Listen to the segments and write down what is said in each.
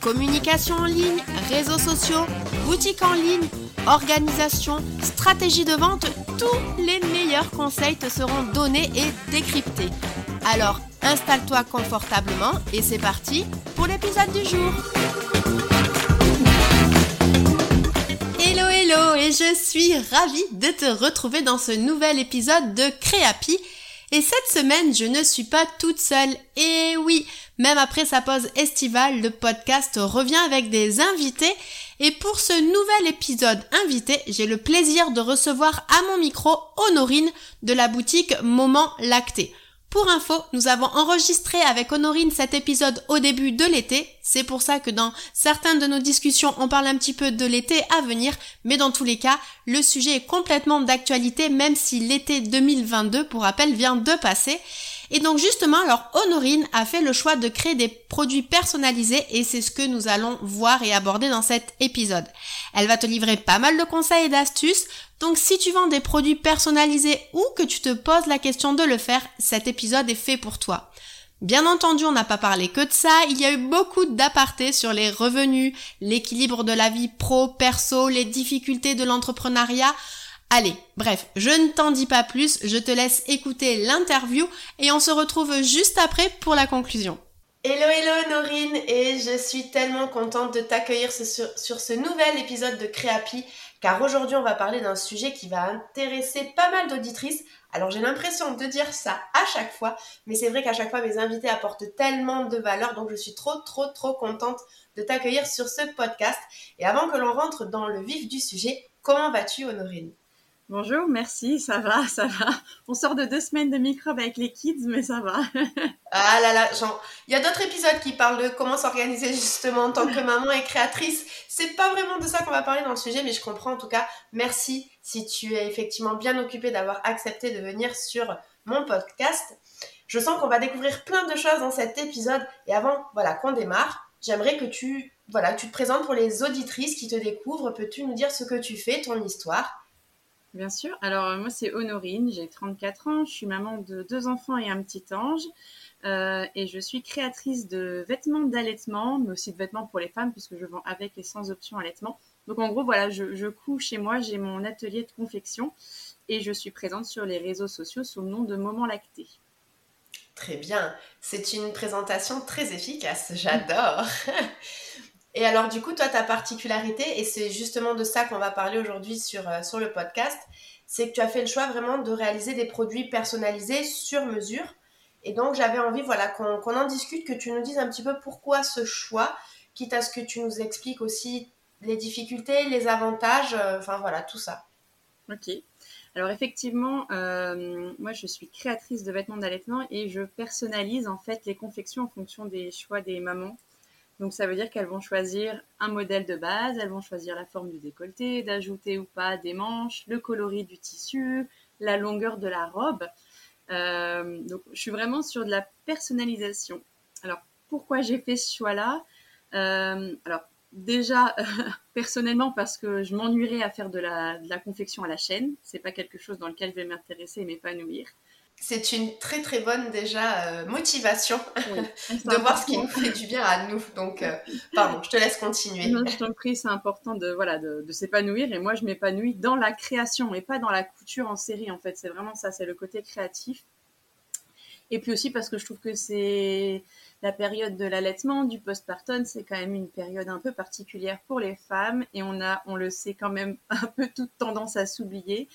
Communication en ligne, réseaux sociaux, boutique en ligne, organisation, stratégie de vente, tous les meilleurs conseils te seront donnés et décryptés. Alors, installe-toi confortablement et c'est parti pour l'épisode du jour. Hello hello et je suis ravie de te retrouver dans ce nouvel épisode de Créapi. Et cette semaine, je ne suis pas toute seule. Et oui, même après sa pause estivale, le podcast revient avec des invités. Et pour ce nouvel épisode invité, j'ai le plaisir de recevoir à mon micro Honorine de la boutique Moment Lacté. Pour info, nous avons enregistré avec Honorine cet épisode au début de l'été. C'est pour ça que dans certaines de nos discussions, on parle un petit peu de l'été à venir. Mais dans tous les cas, le sujet est complètement d'actualité, même si l'été 2022, pour rappel, vient de passer. Et donc justement, alors Honorine a fait le choix de créer des produits personnalisés et c'est ce que nous allons voir et aborder dans cet épisode. Elle va te livrer pas mal de conseils et d'astuces, donc si tu vends des produits personnalisés ou que tu te poses la question de le faire, cet épisode est fait pour toi. Bien entendu, on n'a pas parlé que de ça, il y a eu beaucoup d'apartés sur les revenus, l'équilibre de la vie pro-perso, les difficultés de l'entrepreneuriat. Allez, bref, je ne t'en dis pas plus, je te laisse écouter l'interview et on se retrouve juste après pour la conclusion. Hello hello Norine et je suis tellement contente de t'accueillir sur, sur, ce nouvel épisode de Créapi car aujourd'hui on va parler d'un sujet qui va intéresser pas mal d'auditrices. Alors j'ai l'impression de dire ça à chaque fois, mais c'est vrai qu'à chaque fois mes invités apportent tellement de valeur donc je suis trop trop trop contente de t'accueillir sur ce podcast. Et avant que l'on rentre dans le vif du sujet, comment vas-tu Honorine? Bonjour, merci, ça va, ça va. On sort de deux semaines de microbes avec les kids, mais ça va. ah là là, genre, il y a d'autres épisodes qui parlent de comment s'organiser justement en tant que maman et créatrice. C'est pas vraiment de ça qu'on va parler dans le sujet, mais je comprends en tout cas. Merci si tu es effectivement bien occupé d'avoir accepté de venir sur mon podcast. Je sens qu'on va découvrir plein de choses dans cet épisode. Et avant, voilà, qu'on démarre, j'aimerais que tu, voilà, tu te présentes pour les auditrices qui te découvrent. Peux-tu nous dire ce que tu fais, ton histoire? Bien sûr. Alors, euh, moi, c'est Honorine, j'ai 34 ans, je suis maman de deux enfants et un petit ange. Euh, et je suis créatrice de vêtements d'allaitement, mais aussi de vêtements pour les femmes, puisque je vends avec et sans option allaitement. Donc, en gros, voilà, je, je couds chez moi, j'ai mon atelier de confection et je suis présente sur les réseaux sociaux sous le nom de Moment Lacté. Très bien. C'est une présentation très efficace. J'adore. Et alors, du coup, toi, ta particularité, et c'est justement de ça qu'on va parler aujourd'hui sur, euh, sur le podcast, c'est que tu as fait le choix vraiment de réaliser des produits personnalisés sur mesure. Et donc, j'avais envie, voilà, qu'on en discute, que tu nous dises un petit peu pourquoi ce choix, quitte à ce que tu nous expliques aussi les difficultés, les avantages, euh, enfin voilà, tout ça. Ok. Alors effectivement, euh, moi je suis créatrice de vêtements d'allaitement et je personnalise en fait les confections en fonction des choix des mamans donc ça veut dire qu'elles vont choisir un modèle de base, elles vont choisir la forme du décolleté, d'ajouter ou pas des manches, le coloris du tissu, la longueur de la robe. Euh, donc je suis vraiment sur de la personnalisation. Alors pourquoi j'ai fait ce choix-là? Euh, Alors déjà personnellement parce que je m'ennuierais à faire de la, la confection à la chaîne. C'est pas quelque chose dans lequel je vais m'intéresser et m'épanouir c'est une très très bonne déjà euh, motivation de voir ce qui nous fait du bien à nous. Donc, euh, pardon, je te laisse continuer. Non, je t'en prie, c'est important de, voilà, de, de s'épanouir. Et moi, je m'épanouis dans la création et pas dans la couture en série, en fait. C'est vraiment ça, c'est le côté créatif. Et puis aussi parce que je trouve que c'est la période de l'allaitement, du postpartum, c'est quand même une période un peu particulière pour les femmes. Et on a, on le sait quand même, un peu toute tendance à s'oublier.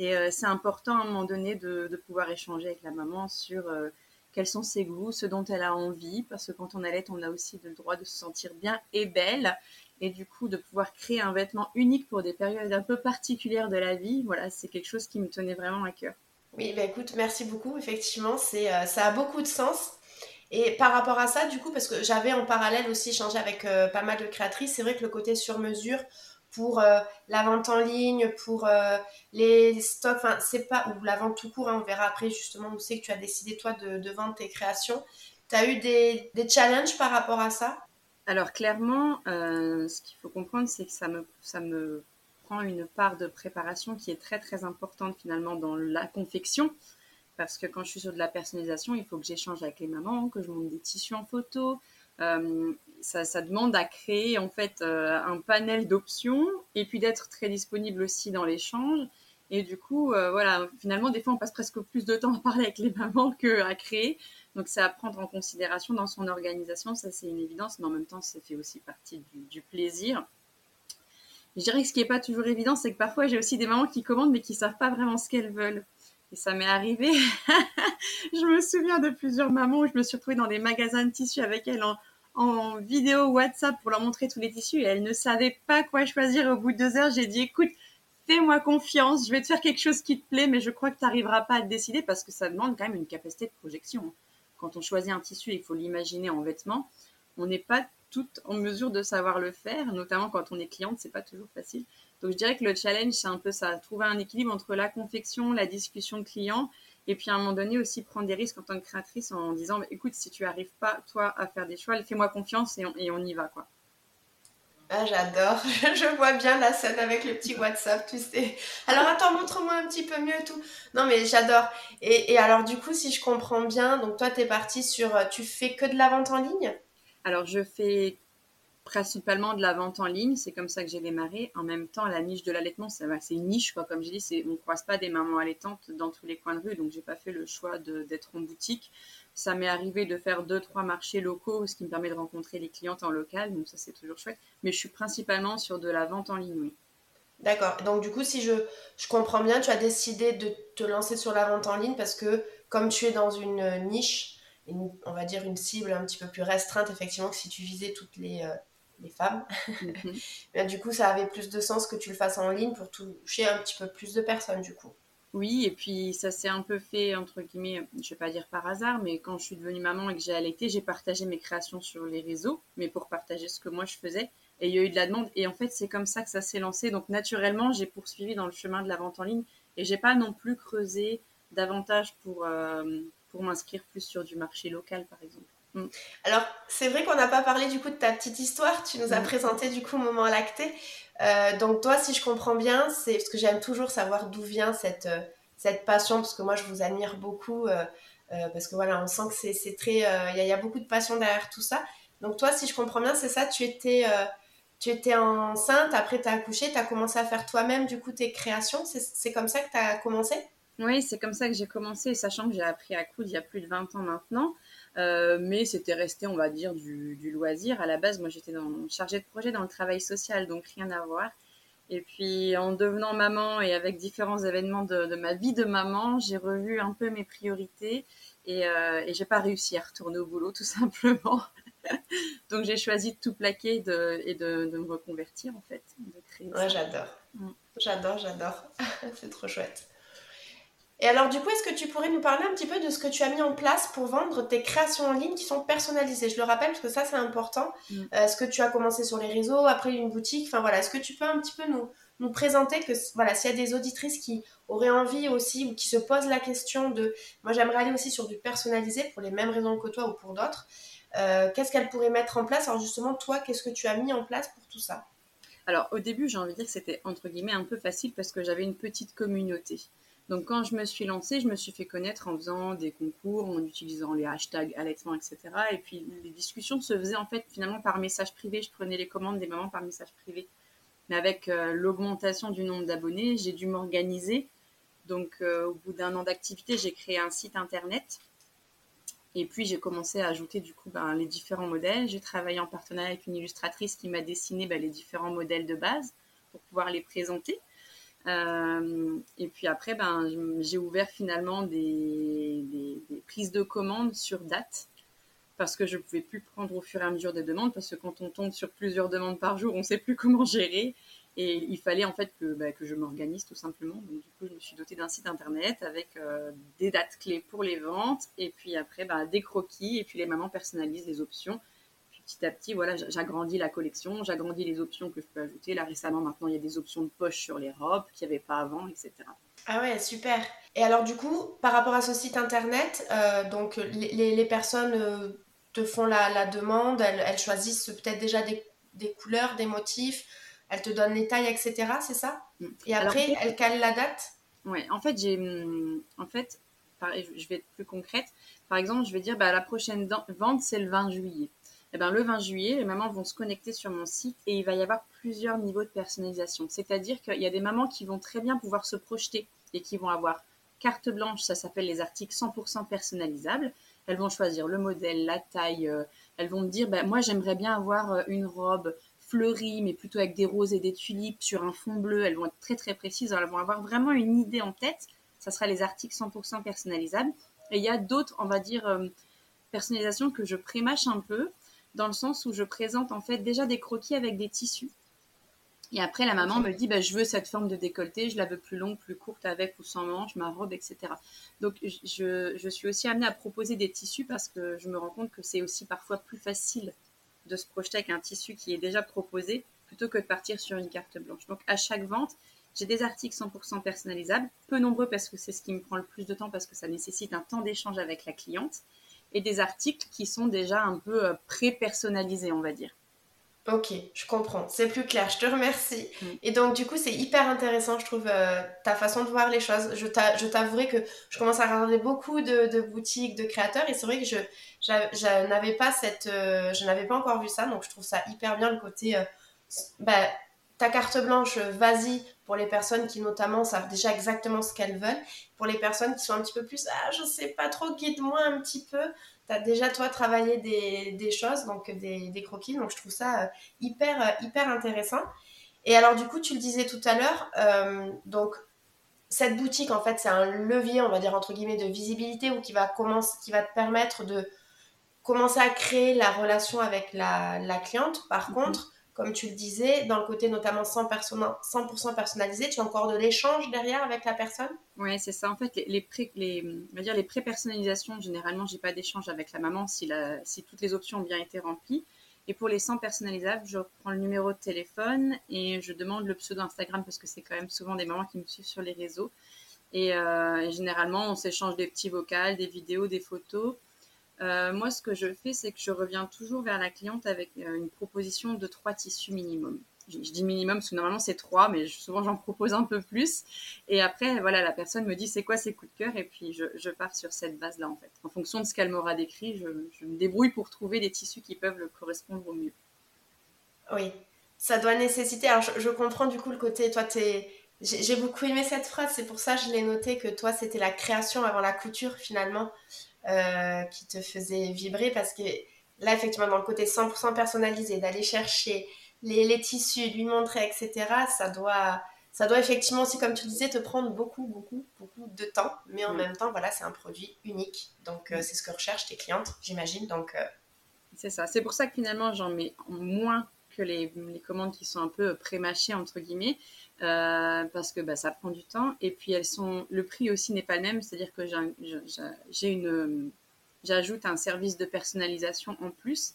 Et euh, c'est important à un moment donné de, pouvoir échanger avec la maman sur euh, quels sont ses goûts, ce dont elle a envie, parce que quand on allait, on a aussi le droit de se sentir bien et belle. Et du coup, de pouvoir créer un vêtement unique pour des périodes un peu particulières de la vie, voilà, c'est quelque chose qui me tenait vraiment à cœur. Oui, bah écoute, merci beaucoup. Effectivement, c'est, euh, ça a beaucoup de sens. Et par rapport à ça, du coup, parce que j'avais en parallèle aussi échangé avec pas mal de créatrices, c'est vrai que le côté sur mesure pour euh, la vente en ligne, pour euh, les stocks, enfin, c'est pas, ou la vente tout court, hein, on verra après justement où c'est que tu as décidé toi de, vendre tes créations. Tu as eu des, des, challenges par rapport à ça? Alors clairement, ce qu'il faut comprendre, c'est que ça me, ça me prend une part de préparation qui est très très importante finalement dans la confection parce que quand je suis sur de la personnalisation, il faut que j'échange avec les mamans, que je monte des tissus en photo. Euh, ça, demande à créer en fait euh, un panel d'options et puis d'être très disponible aussi dans l'échange. Et du coup, euh, voilà, finalement, des fois, on passe presque plus de temps à parler avec les mamans qu'à créer. Donc, c'est à prendre en considération dans son organisation, ça c'est une évidence, mais en même temps, ça fait aussi partie du, du plaisir. Je dirais que ce qui n'est pas toujours évident, c'est que parfois j'ai aussi des mamans qui commandent mais qui ne savent pas vraiment ce qu'elles veulent. Et ça m'est arrivé. je me souviens de plusieurs mamans où je me suis retrouvée dans des magasins de tissus avec elles en, en vidéo WhatsApp pour leur montrer tous les tissus et elles ne savaient pas quoi choisir. Au bout de deux heures, j'ai dit écoute, fais-moi confiance, je vais te faire quelque chose qui te plaît, mais je crois que tu n'arriveras pas à te décider parce que ça demande quand même une capacité de projection. Quand on choisit un tissu, il faut l'imaginer en vêtements. On n'est pas toutes en mesure de savoir le faire, notamment quand on est cliente, c'est pas toujours facile. Donc je dirais que le challenge, c'est un peu ça, trouver un équilibre entre la confection, la discussion client, et puis à un moment donné aussi prendre des risques en tant que créatrice en disant, écoute, si tu arrives pas, toi, à faire des choix, fais-moi confiance et on, y va, quoi. Ah, j'adore. Je vois bien la scène avec le petit WhatsApp, tu sais. Alors, attends, montre-moi un petit peu mieux tout. Non, mais j'adore. Et, et, alors, du coup, si je comprends bien, donc toi, tu es partie sur. Tu fais que de la vente en ligne? Alors, je fais principalement de la vente en ligne. C'est comme ça que j'ai démarré. En même temps, la niche de l'allaitement, c'est une niche, quoi. Comme j'ai dit, on ne croise pas des mamans allaitantes dans tous les coins de rue, donc j'ai pas fait le choix d'être en boutique. Ça m'est arrivé de faire deux, trois marchés locaux, ce qui me permet de rencontrer les clientes en local, donc ça c'est toujours chouette. Mais je suis principalement sur de la vente en ligne, oui. D'accord. Donc du coup, si je, je comprends bien, tu as décidé de te lancer sur la vente en ligne parce que comme tu es dans une niche, on va dire une cible un petit peu plus restreinte, effectivement, que si tu visais toutes les, euh, les femmes. Mhm. du coup, ça avait plus de sens que tu le fasses en ligne pour toucher un petit peu plus de personnes, du coup. Oui, et puis ça s'est un peu fait, entre guillemets, je vais pas dire par hasard, mais quand je suis devenue maman et que j'ai allaité, j'ai partagé mes créations sur les réseaux, mais pour partager ce que moi je faisais. Et il y a eu de la demande. Et en fait, c'est comme ça que ça s'est lancé. Donc, naturellement, j'ai poursuivi dans le chemin de la vente en ligne. Et j'ai pas non plus creusé davantage pour, euh, pour m'inscrire plus sur du marché local, par exemple. Mm. Alors, c'est vrai qu'on n'a pas parlé du coup de ta petite histoire. Tu nous as mm. présenté du coup Moment Lacté. Euh, donc, toi, si je comprends bien, c'est parce que j'aime toujours savoir d'où vient cette, euh, cette passion, parce que moi, je vous admire beaucoup. Euh, parce que voilà, on sent que c'est très. Il y, a beaucoup de passion derrière tout ça. Donc, toi, si je comprends bien, c'est ça, tu étais. tu étais enceinte, après tu as accouché, tu as commencé à faire toi-même du coup tes créations. C'est comme ça que tu as commencé? Oui, c'est comme ça que j'ai commencé, sachant que j'ai appris à coudre il y a plus de 20 ans maintenant. Euh, mais c'était resté, on va dire, du, loisir. À la base, moi, j'étais chargée de projet dans le travail social, donc rien à voir. Et puis, en devenant maman et avec différents événements de, ma vie de maman, j'ai revu un peu mes priorités et, euh, et j'ai pas réussi à retourner au boulot, tout simplement. donc, j'ai choisi de tout plaquer et de, me reconvertir, en fait. ouais, j'adore. Mm. J'adore, j'adore. C'est trop chouette. Et alors, du coup, est-ce que tu pourrais nous parler un petit peu de ce que tu as mis en place pour vendre tes créations en ligne qui sont personnalisées? Je le rappelle parce que ça, c'est important. Mm. Euh, est-ce que tu as commencé sur les réseaux, après une boutique? Enfin voilà, est-ce que tu peux un petit peu nous, nous présenter que voilà, s'il y a des auditrices qui auraient envie aussi ou qui se posent la question de moi, j'aimerais aller aussi sur du personnalisé pour les mêmes raisons que toi ou pour d'autres. Euh, qu'est-ce qu'elles pourraient mettre en place? Alors justement, toi, qu'est-ce que tu as mis en place pour tout ça? Alors au début, j'ai envie de dire que c'était entre guillemets un peu facile parce que j'avais une petite communauté. Donc quand je me suis lancée, je me suis fait connaître en faisant des concours, en utilisant les hashtags allaitement, etc. Et puis les discussions se faisaient en fait finalement par message privé. Je prenais les commandes des mamans par message privé. Mais avec euh, l'augmentation du nombre d'abonnés, j'ai dû m'organiser. Donc euh, au bout d'un an d'activité, j'ai créé un site internet. Et puis j'ai commencé à ajouter du coup ben, les différents modèles. J'ai travaillé en partenariat avec une illustratrice qui m'a dessiné ben, les différents modèles de base pour pouvoir les présenter. Euh, et puis après, ben, j'ai ouvert finalement des, prises de commandes sur date parce que je ne pouvais plus prendre au fur et à mesure des demandes parce que quand on tombe sur plusieurs demandes par jour, on ne sait plus comment gérer. Et il fallait en fait que, bah, que je m'organise tout simplement. Donc du coup, je me suis dotée d'un site internet avec euh, des dates clés pour les ventes et puis après bah, des croquis et puis les mamans personnalisent les options. Petit à petit, voilà, j'agrandis la collection, j'agrandis les options que je peux ajouter. Là récemment, maintenant, il y a des options de poche sur les robes qu'il n'y avait pas avant, etc. Ah ouais, super. Et alors du coup, par rapport à ce site internet, euh, donc les, les, personnes euh, te font la, la demande, elles, elles choisissent peut-être déjà des, des couleurs, des motifs elle te donne les tailles, etc. C'est ça? Mm. Et après, elle cale la date? Oui, en fait, j'ai, en fait, je vais être plus concrète. Par exemple, je vais dire, bah, la prochaine vente, c'est le 20 juillet. Eh ben, le 20 juillet, les mamans vont se connecter sur mon site et il va y avoir plusieurs niveaux de personnalisation. C'est-à-dire qu'il y a des mamans qui vont très bien pouvoir se projeter et qui vont avoir carte blanche, ça s'appelle les articles 100% personnalisables. Elles vont choisir le modèle, la taille. Euh, elles vont me dire, bah, moi j'aimerais bien avoir euh, une robe fleuries, mais plutôt avec des roses et des tulipes sur un fond bleu. Elles vont être très très précises. elles vont avoir vraiment une idée en tête. Ça sera les articles 100% personnalisables. Et il y a d'autres, on va dire, euh, personnalisations que je prémâche un peu, dans le sens où je présente en fait déjà des croquis avec des tissus. Et après, la maman me dit, bah, je veux cette forme de décolleté, je la veux plus longue, plus courte, avec ou sans manche, ma robe, etc. Donc, je, je suis aussi amenée à proposer des tissus parce que je me rends compte que c'est aussi parfois plus facile de se projeter avec un tissu qui est déjà proposé plutôt que de partir sur une carte blanche. Donc à chaque vente, j'ai des articles 100% personnalisables, peu nombreux parce que c'est ce qui me prend le plus de temps parce que ça nécessite un temps d'échange avec la cliente, et des articles qui sont déjà un peu euh, pré-personnalisés, on va dire. Ok, je comprends, c'est plus clair, je te remercie. Mm. Et donc du coup, c'est hyper intéressant, je trouve, euh, ta façon de voir les choses. Je t'avouerai que je commence à regarder beaucoup de, boutiques, de créateurs, et c'est vrai que je, je n'avais pas cette, euh, je n'avais pas encore vu ça, donc je trouve ça hyper bien le côté, euh, bah, ta carte blanche, vas-y, pour les personnes qui notamment savent déjà exactement ce qu'elles veulent. Pour les personnes qui sont un petit peu plus, ah, je sais pas trop, guide-moi un petit peu tu as déjà toi travaillé des, choses, donc des, croquis, donc je trouve ça euh, hyper, euh, hyper intéressant. Et alors du coup, tu le disais tout à l'heure, euh, donc cette boutique, en fait, c'est un levier, on va dire entre guillemets, de visibilité ou qui va, commencer, qui va te permettre de commencer à créer la relation avec la, cliente. Par mhm. contre, comme tu le disais, dans le côté notamment 100%, personnalisé, tu as encore de l'échange derrière avec la personne? Oui, c'est ça. En fait, les, pré-personnalisations, généralement, j'ai pas d'échange avec la maman si, toutes les options ont bien été remplies. Et pour les 100 personnalisables, je prends le numéro de téléphone et je demande le pseudo Instagram parce que c'est quand même souvent des mamans qui me suivent sur les réseaux. Et, euh, et généralement, on s'échange des petits vocals, des vidéos, des photos. Euh, moi, ce que je fais, c'est que je reviens toujours vers la cliente avec euh, une proposition de trois tissus minimum. Je, dis minimum parce que normalement c'est trois, mais souvent j'en propose un peu plus. Et après, voilà, la personne me dit c'est quoi ses coups de cœur, et puis je, pars sur cette base-là en fait. En fonction de ce qu'elle m'aura décrit, je, me débrouille pour trouver des tissus qui peuvent le correspondre au mieux. Oui, ça doit nécessiter. Alors, je, comprends du coup le côté. Toi, j'ai beaucoup aimé cette phrase, c'est pour ça que je l'ai noté que toi, c'était la création avant la couture finalement. Euh, qui te faisait vibrer parce que là, effectivement, dans le côté 100% personnalisé, d'aller chercher les, les, tissus, lui montrer, etc., ça doit, ça doit effectivement aussi, comme tu disais, te prendre beaucoup, beaucoup, beaucoup de temps. Mais en mm. même temps, voilà, c'est un produit unique. Donc, euh, c'est ce que recherchent tes clientes, j'imagine. Donc, euh, C'est ça. C'est pour ça que finalement, j'en mets moins que les, les commandes qui sont un peu pré-mâchées, entre guillemets. Euh, parce que bah, ça prend du temps. Et puis elles sont, le prix aussi n'est pas le même, c'est-à-dire que j'ai une, j'ajoute un service de personnalisation en plus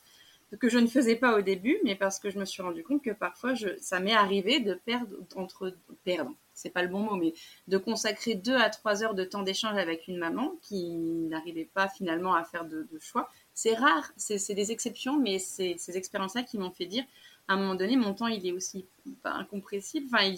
que je ne faisais pas au début, mais parce que je me suis rendu compte que parfois je, ça m'est arrivé de perdre entre perdre, c'est pas le bon mot, mais de consacrer deux à trois heures de temps d'échange avec une maman qui n'arrivait pas finalement à faire de, de choix. C'est rare, c'est des exceptions, mais c'est ces expériences-là qui m'ont fait dire à un moment donné, mon temps, il est aussi pas incompressible. Enfin,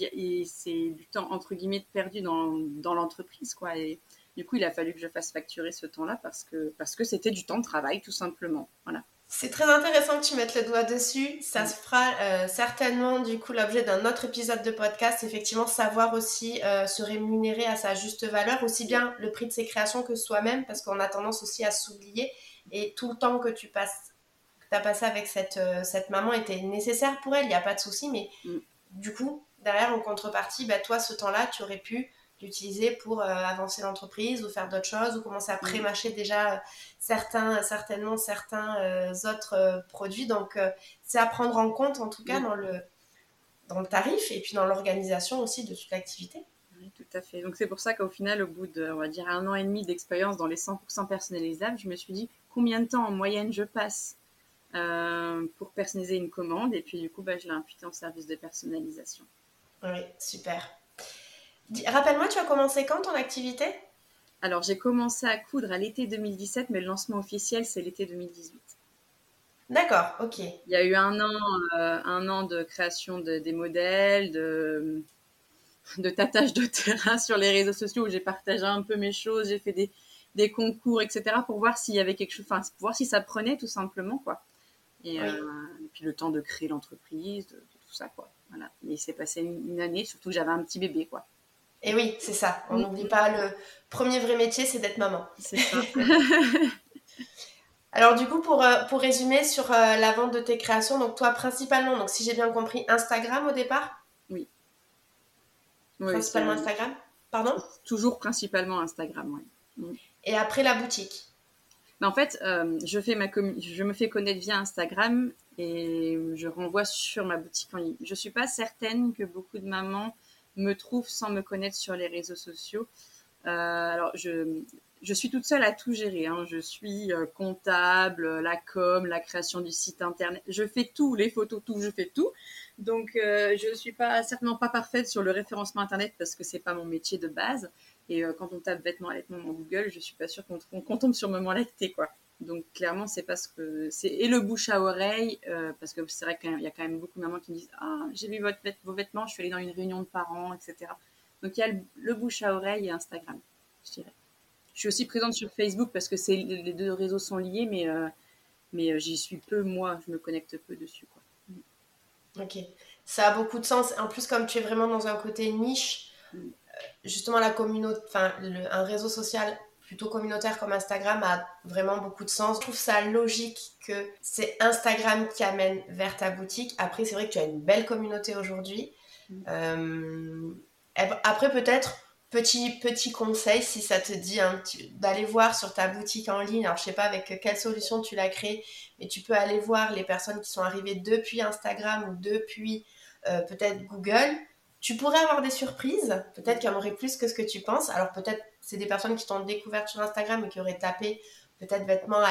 c'est du temps, entre guillemets, perdu dans, dans l'entreprise, quoi. Et du coup, il a fallu que je fasse facturer ce temps-là parce que parce que c'était du temps de travail, tout simplement. Voilà. C'est très intéressant que tu mettes le doigt dessus. Ça se fera euh, certainement du coup l'objet d'un autre épisode de podcast. Effectivement, savoir aussi euh, se rémunérer à sa juste valeur, aussi bien le prix de ses créations que soi-même, parce qu'on a tendance aussi à s'oublier. Et tout le temps que tu passes tu as passé avec cette, euh, cette maman était nécessaire pour elle, il n'y a pas de souci, mais mm. du coup, derrière, en contrepartie, bah, toi, ce temps-là, tu aurais pu l'utiliser pour euh, avancer l'entreprise ou faire d'autres choses ou commencer à mm. pré-mâcher déjà euh, certains, certainement certains autres produits. Donc, c'est à prendre en compte, en tout cas, mm. dans le dans le tarif et puis dans l'organisation aussi de toute l'activité. Oui, tout à fait. Donc c'est pour ça qu'au final, au bout de, on va dire, un an et demi d'expérience dans les 100% personnalisables, je me suis dit combien de temps en moyenne je passe euh, pour personnaliser une commande et puis du coup, bah, je l'ai imputé en service de personnalisation. Oui, super. Rappelle-moi, tu as commencé quand ton activité? Alors j'ai commencé à coudre à l'été 2017, mais le lancement officiel c'est l'été 2018. D'accord, ok. Il y a eu un an, euh, un an de création de, des modèles, de, de tâtage de terrain sur les réseaux sociaux où j'ai partagé un peu mes choses, j'ai fait des, des, concours, etc. pour voir s'il y avait quelque chose, enfin, pour voir si ça prenait tout simplement, quoi. Et, euh, puis le temps de créer l'entreprise, de, tout ça, quoi. Voilà. Mais il s'est passé une, année, surtout que j'avais un petit bébé, quoi. Et oui, c'est ça. On n'oublie pas le premier vrai métier, c'est d'être maman. C'est ça. Alors du coup, pour, euh, pour résumer sur euh, la vente de tes créations, donc toi principalement, donc si j'ai bien compris, Instagram au départ? Oui. principalement Instagram? Pardon? Toujours principalement Instagram, oui. Mm. Et après la boutique? En fait, euh, je, fais ma je me fais connaître via Instagram et je renvoie sur ma boutique en ligne. Je ne suis pas certaine que beaucoup de mamans me trouvent sans me connaître sur les réseaux sociaux. alors, je, je suis toute seule à tout gérer. Hein. Je suis euh, comptable, la com, la création du site internet. Je fais tout, les photos, tout, je fais tout. Donc, euh, je ne suis pas certainement pas parfaite sur le référencement internet parce que c'est pas mon métier de base. Et euh, quand on tape vêtements allaitement dans Google, je suis pas sûre qu'on tombe sur moment lacté, quoi. Donc, clairement, c'est parce que c'est et le bouche à oreille parce que c'est vrai qu'il y a quand même beaucoup de mamans qui me disent ah j'ai vu votre, vos vêtements, je suis allée dans une réunion de parents, etc. Donc, il y a le bouche à oreille et Instagram, je dirais. Je suis aussi présente sur Facebook parce que les deux réseaux sont liés, mais, euh, mais euh, j'y suis peu, moi, je me connecte peu dessus. Quoi. Ok, ça a beaucoup de sens. En plus, comme tu es vraiment dans un côté niche, mm. Euh, justement, la communauté, enfin, un réseau social plutôt communautaire comme Instagram a vraiment beaucoup de sens. Je trouve ça logique que c'est Instagram qui amène vers ta boutique. Après, c'est vrai que tu as une belle communauté aujourd'hui. Mm. après, peut-être Petit, petit conseil, si ça te dit hein, d'aller voir sur ta boutique en ligne, alors je sais pas avec quelle solution tu l'as créée, mais tu peux aller voir les personnes qui sont arrivées depuis Instagram ou depuis euh, peut-être Google. Tu pourrais avoir des surprises, peut-être qu'il y en aurait plus que ce que tu penses. Alors peut-être c'est des personnes qui t'ont découvert sur Instagram et qui auraient tapé peut-être vêtements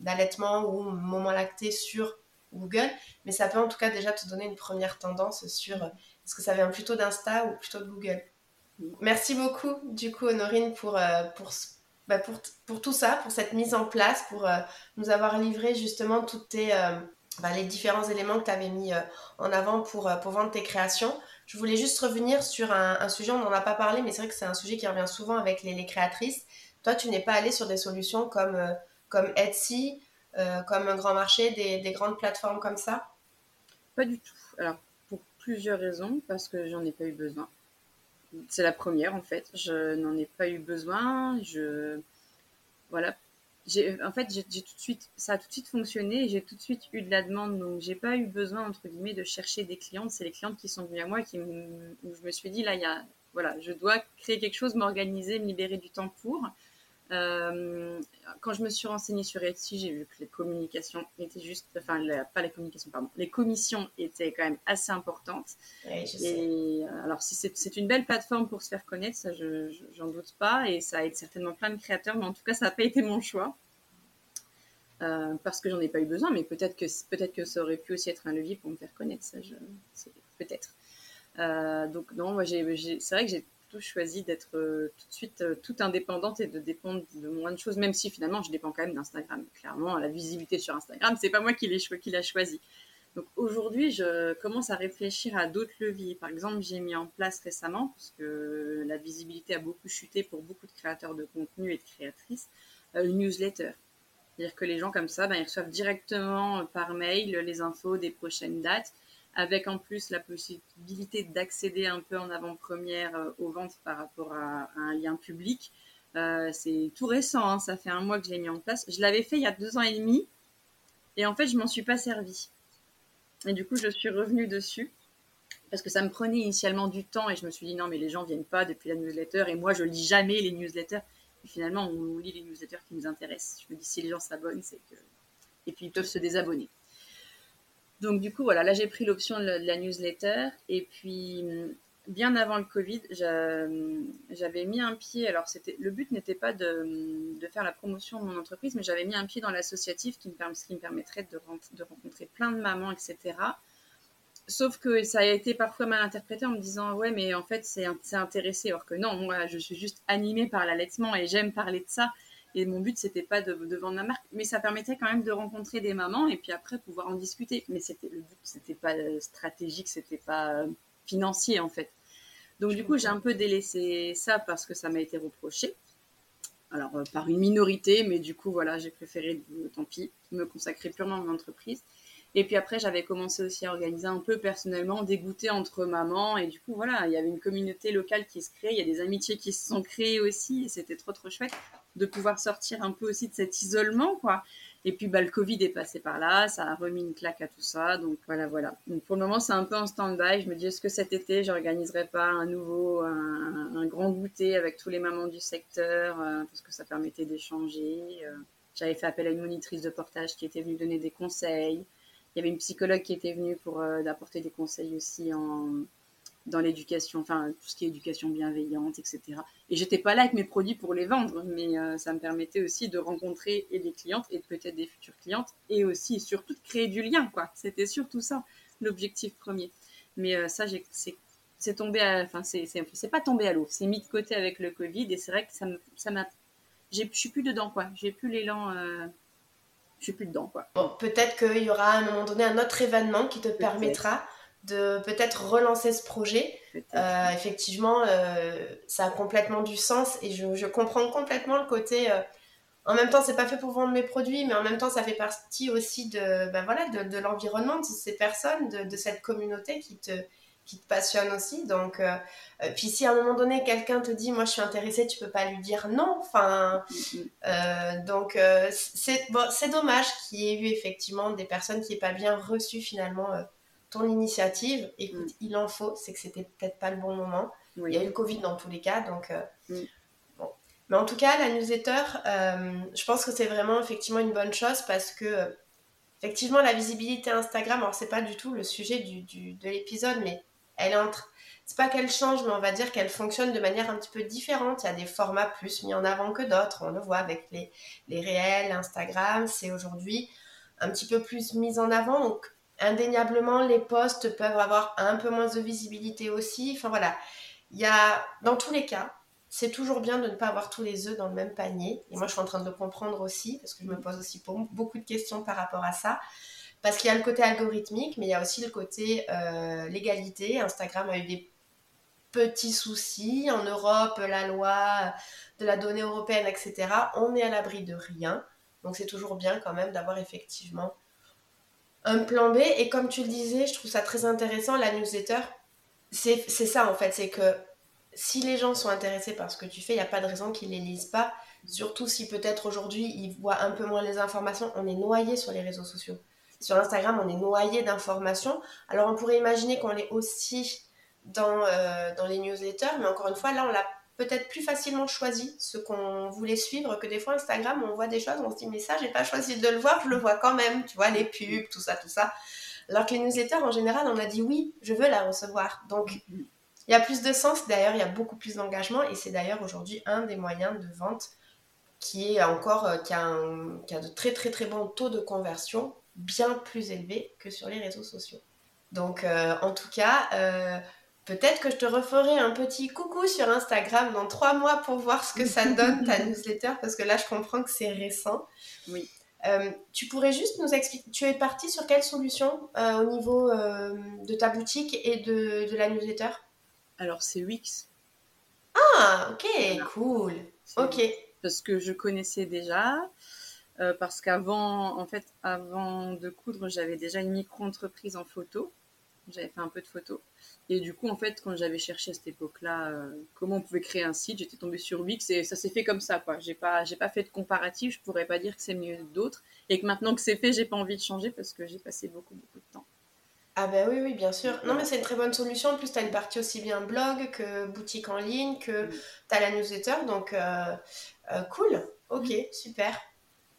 d'allaitement ou moment lacté sur Google, mais ça peut en tout cas déjà te donner une première tendance sur est-ce que ça vient plutôt d'Insta ou plutôt de Google. Merci beaucoup, du coup, Honorine, pour, euh, pour, bah, pour, pour, tout ça, pour cette mise en place, pour euh, nous avoir livré justement toutes tes, euh, bah, les différents éléments que tu avais mis en avant pour, pour vendre tes créations. Je voulais juste revenir sur un, sujet, on n'en a pas parlé, mais c'est vrai que c'est un sujet qui revient souvent avec les, créatrices. Toi, tu n'es pas allé sur des solutions comme, comme Etsy, comme un grand marché, des, des grandes plateformes comme ça? Pas du tout. Alors, pour plusieurs raisons, parce que j'en ai pas eu besoin c'est la première en fait. Je n'en ai pas eu besoin. Je voilà. En fait, j'ai, tout de suite, ça a tout de suite fonctionné et j'ai tout de suite eu de la demande. Donc, j'ai pas eu besoin entre guillemets de chercher des clientes. C'est les clientes qui sont venues à moi qui où je me suis dit là, il y a, voilà, je dois créer quelque chose, m'organiser, me libérer du temps pour. Euh, quand je me suis renseignée sur Etsy, j'ai vu que les communications étaient juste, enfin, pas les communications, pardon, les commissions étaient quand même assez importantes. et euh, alors, si c'est une belle plateforme pour se faire connaître, ça, je j'en doute pas, et ça aide certainement plein de créateurs, mais en tout cas, ça n'a pas été mon choix. Euh, parce que j'en ai pas eu besoin, mais peut-être que peut-être que ça aurait pu aussi être un levier pour me faire connaître, ça, peut-être. donc non, c'est vrai que j'ai choisi d'être euh, tout de suite euh, toute indépendante et de dépendre de moins de choses, même si finalement je dépends quand même d'Instagram. Clairement, la visibilité sur Instagram, c'est pas moi qui l'ai choisi. Donc aujourd'hui, je commence à réfléchir à d'autres leviers. Par exemple, j'ai mis en place récemment, parce que la visibilité a beaucoup chuté pour beaucoup de créateurs de contenu et de créatrices, euh, une newsletter. C'est-à-dire que les gens comme ça, ben, ils reçoivent directement par mail les infos des prochaines dates avec en plus la possibilité d'accéder un peu en avant-première euh, aux ventes par rapport à, un lien public. Euh, c'est tout récent, hein, ça fait un mois que je l'ai mis en place. Je l'avais fait il y a deux ans et demi, et en fait, je m'en suis pas servi. Et du coup, je suis revenue dessus parce que ça me prenait initialement du temps et je me suis dit non, mais les gens viennent pas depuis la newsletter et moi, je lis jamais les newsletters. Et finalement, on lit les newsletters qui nous intéressent. Je me dis si les gens s'abonnent, c'est que et puis ils peuvent se désabonner. Donc du coup, voilà, là j'ai pris l'option de la newsletter. Et puis, bien avant le Covid, j'avais mis un pied. Alors, le but n'était pas de, faire la promotion de mon entreprise, mais j'avais mis un pied dans l'associatif qui, me, qui me permettrait de, de, rencontrer plein de mamans, etc. Sauf que ça a été parfois mal interprété en me disant ouais mais en fait c'est intéressé alors que non moi je suis juste animée par l'allaitement et j'aime parler de ça et mon but, c'était pas de, vendre ma marque, mais ça permettait quand même de rencontrer des mamans et puis après pouvoir en discuter. Mais c'était le but, c'était pas euh, stratégique, c'était pas euh, financier en fait. Donc du coup, j'ai un peu délaissé ça parce que ça m'a été reproché. Alors euh, par une minorité, mais du coup voilà, j'ai préféré, tant pis, me consacrer purement à mon entreprise. Et puis après, j'avais commencé aussi à organiser un peu personnellement des entre mamans. Et du coup, voilà, il y avait une communauté locale qui se crée, il y a des amitiés qui se sont créées aussi. Et c'était trop, trop chouette de pouvoir sortir un peu aussi de cet isolement, quoi. Et puis, bah, le Covid est passé par là, ça a remis une claque à tout ça. Donc, voilà, voilà. Pour le moment, c'est un peu en stand-by. Je me dis, est-ce que cet été, j'organiserai pas un nouveau, un, grand goûter avec tous les mamans du secteur, euh, parce que ça permettait d'échanger. Euh. J'avais fait appel à une monitrice de portage qui était venue donner des conseils. Il y avait une psychologue qui était venue pour euh, apporter des conseils aussi en, dans l'éducation, enfin tout ce qui est éducation bienveillante, etc. Et j'étais pas là avec mes produits pour les vendre, mais euh, ça me permettait aussi de rencontrer et des clientes et peut-être des futures clientes, et aussi et surtout de créer du lien, quoi. C'était surtout ça l'objectif premier. Mais euh, ça, c'est tombé, enfin c'est pas tombé à l'eau, c'est mis de côté avec le Covid, et c'est vrai que ça m'a, je suis plus dedans, quoi. J'ai plus l'élan je suis plus dedans quoi. Bon, peut-être qu'il y aura à un moment donné un autre événement qui te permettra de peut-être relancer ce projet. Euh, effectivement, euh, ça a complètement du sens et je, comprends complètement le côté. Euh, en même temps, c'est pas fait pour vendre mes produits, mais en même temps, ça fait partie aussi de, ben voilà, de, l'environnement de ces personnes, de, de, cette communauté qui te, qui te passionne aussi. Donc, puis si à un moment donné quelqu'un te dit, moi je suis intéressée, tu peux pas lui dire non. Enfin, donc c'est bon, c'est dommage qu'il y ait eu effectivement des personnes qui n'aient pas bien reçu finalement ton initiative. Écoute, mm. il en faut, c'est que c'était peut-être pas le bon moment. Il y a eu le Covid dans tous les cas, donc. Mm. bon. Mais en tout cas, la newsletter, je pense que c'est vraiment effectivement une bonne chose parce que effectivement la visibilité Instagram, alors c'est pas du tout le sujet du, du de l'épisode, mais elle entre. C'est pas qu'elle change, mais on va dire qu'elle fonctionne de manière un petit peu différente. Il y a des formats plus mis en avant que d'autres. On le voit avec les, les réels, Instagram. C'est aujourd'hui un petit peu plus mis en avant. Donc, indéniablement, les posts peuvent avoir un peu moins de visibilité aussi. Enfin, voilà. Il y a, dans tous les cas, c'est toujours bien de ne pas avoir tous les œufs dans le même panier. Et moi, je suis en train de le comprendre aussi, parce que je me pose aussi beaucoup de questions par rapport à ça. Parce qu'il y a le côté algorithmique, mais il y a aussi le côté euh, légalité. Instagram a eu des petits soucis. En Europe, la loi de la donnée européenne, etc. On est à l'abri de rien. Donc c'est toujours bien quand même d'avoir effectivement un plan B. Et comme tu le disais, je trouve ça très intéressant, la newsletter, c'est ça en fait, c'est que si les gens sont intéressés par ce que tu fais, il n'y a pas de raison qu'ils ne les lisent pas. Surtout si peut-être aujourd'hui ils voient un peu moins les informations, on est noyé sur les réseaux sociaux. Sur Instagram, on est noyé d'informations. Alors, on pourrait imaginer qu'on l'est aussi dans, euh, dans les newsletters, mais encore une fois, là, on l'a peut-être plus facilement choisi ce qu'on voulait suivre que des fois Instagram, on voit des choses, on se dit, mais ça, j'ai pas choisi de le voir, je le vois quand même, tu vois, les pubs, tout ça, tout ça. Alors que les newsletters, en général, on a dit oui, je veux la recevoir. Donc, il y a plus de sens, d'ailleurs, il y a beaucoup plus d'engagement, et c'est d'ailleurs aujourd'hui un des moyens de vente qui est encore, euh, qui, a qui a de très très très bons taux de conversion bien plus élevé que sur les réseaux sociaux. Donc, euh, en tout cas, euh, peut-être que je te referai un petit coucou sur Instagram dans trois mois pour voir ce que ça donne ta newsletter, parce que là, je comprends que c'est récent. Oui. Euh, tu pourrais juste nous expliquer, tu es parti sur quelle solution au niveau de ta boutique et de, de la newsletter? Alors, c'est Wix. Ah, ok, cool. Ok. Parce que je connaissais déjà. Euh, parce qu'avant, en fait, avant de coudre, j'avais déjà une micro-entreprise en photo. J'avais fait un peu de photos. Et du coup, en fait, quand j'avais cherché à cette époque-là euh, comment on pouvait créer un site, j'étais tombée sur Wix et ça s'est fait comme ça, quoi. J'ai pas, j'ai pas fait de comparatif. Je pourrais pas dire que c'est mieux d'autres. Et que maintenant que c'est fait, j'ai pas envie de changer parce que j'ai passé beaucoup, beaucoup de temps. Ah ben oui, oui, bien sûr. Non, mais c'est une très bonne solution. En plus, tu as une partie aussi bien blog que boutique en ligne, que tu as la newsletter. Donc, euh, cool. Ok, super.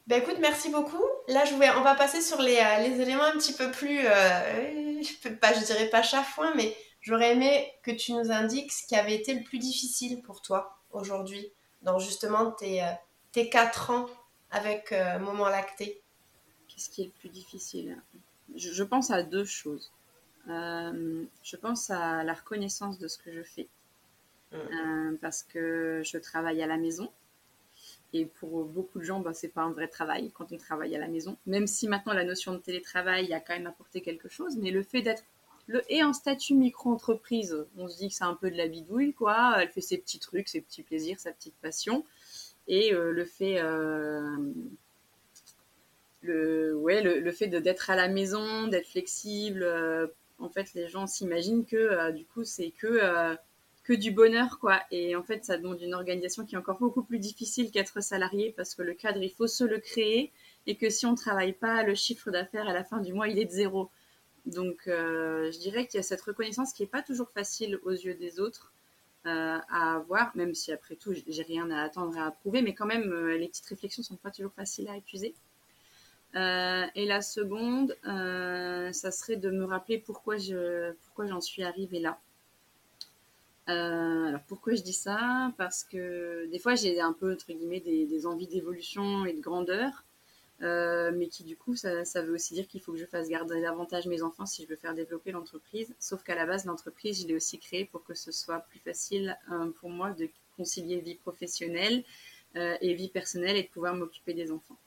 Ben écoute, merci beaucoup. Là, je on va passer sur les, euh, les éléments un petit peu plus, euh, je peux pas, je dirais pas chafouin, mais j'aurais aimé que tu nous indiques ce qui avait été le plus difficile pour toi aujourd'hui, dans justement tes, euh, tes 4 ans avec Moment Lacté. Qu'est-ce qui est le plus difficile? Je, je, pense à deux choses. je pense à la reconnaissance de ce que je fais. Mmh. parce que je travaille à la maison, et pour beaucoup de gens, bah, c'est pas un vrai travail quand on travaille à la maison. Même si maintenant la notion de télétravail a quand même apporté quelque chose, mais le fait d'être et en statut micro-entreprise, on se dit que c'est un peu de la bidouille, quoi. Elle fait ses petits trucs, ses petits plaisirs, sa petite passion. Et euh, le fait, euh, le, ouais, le, le fait d'être à la maison, d'être flexible, euh, en fait, les gens s'imaginent que du coup, c'est que que du bonheur, quoi. Et en fait, ça demande une organisation qui est encore beaucoup plus difficile qu'être salarié parce que le cadre, il faut se le créer et que si on ne travaille pas, le chiffre d'affaires à la fin du mois, il est de zéro. Donc, euh, je dirais qu'il y a cette reconnaissance qui n'est pas toujours facile aux yeux des autres euh, à avoir, même si après tout, j'ai rien à attendre et à approuver, mais quand même, euh, les petites réflexions sont pas toujours faciles à épuiser. et la seconde, ça serait de me rappeler pourquoi je, pourquoi j'en suis arrivée là. Euh, alors pourquoi je dis ça? Parce que des fois j'ai un peu entre guillemets des, envies d'évolution et de grandeur, euh, mais qui du coup ça, veut aussi dire qu'il faut que je fasse garder davantage mes enfants si je veux faire développer l'entreprise. Sauf qu'à la base l'entreprise je l'ai aussi créée pour que ce soit plus facile euh, pour moi de concilier vie professionnelle et vie personnelle et de pouvoir m'occuper des enfants.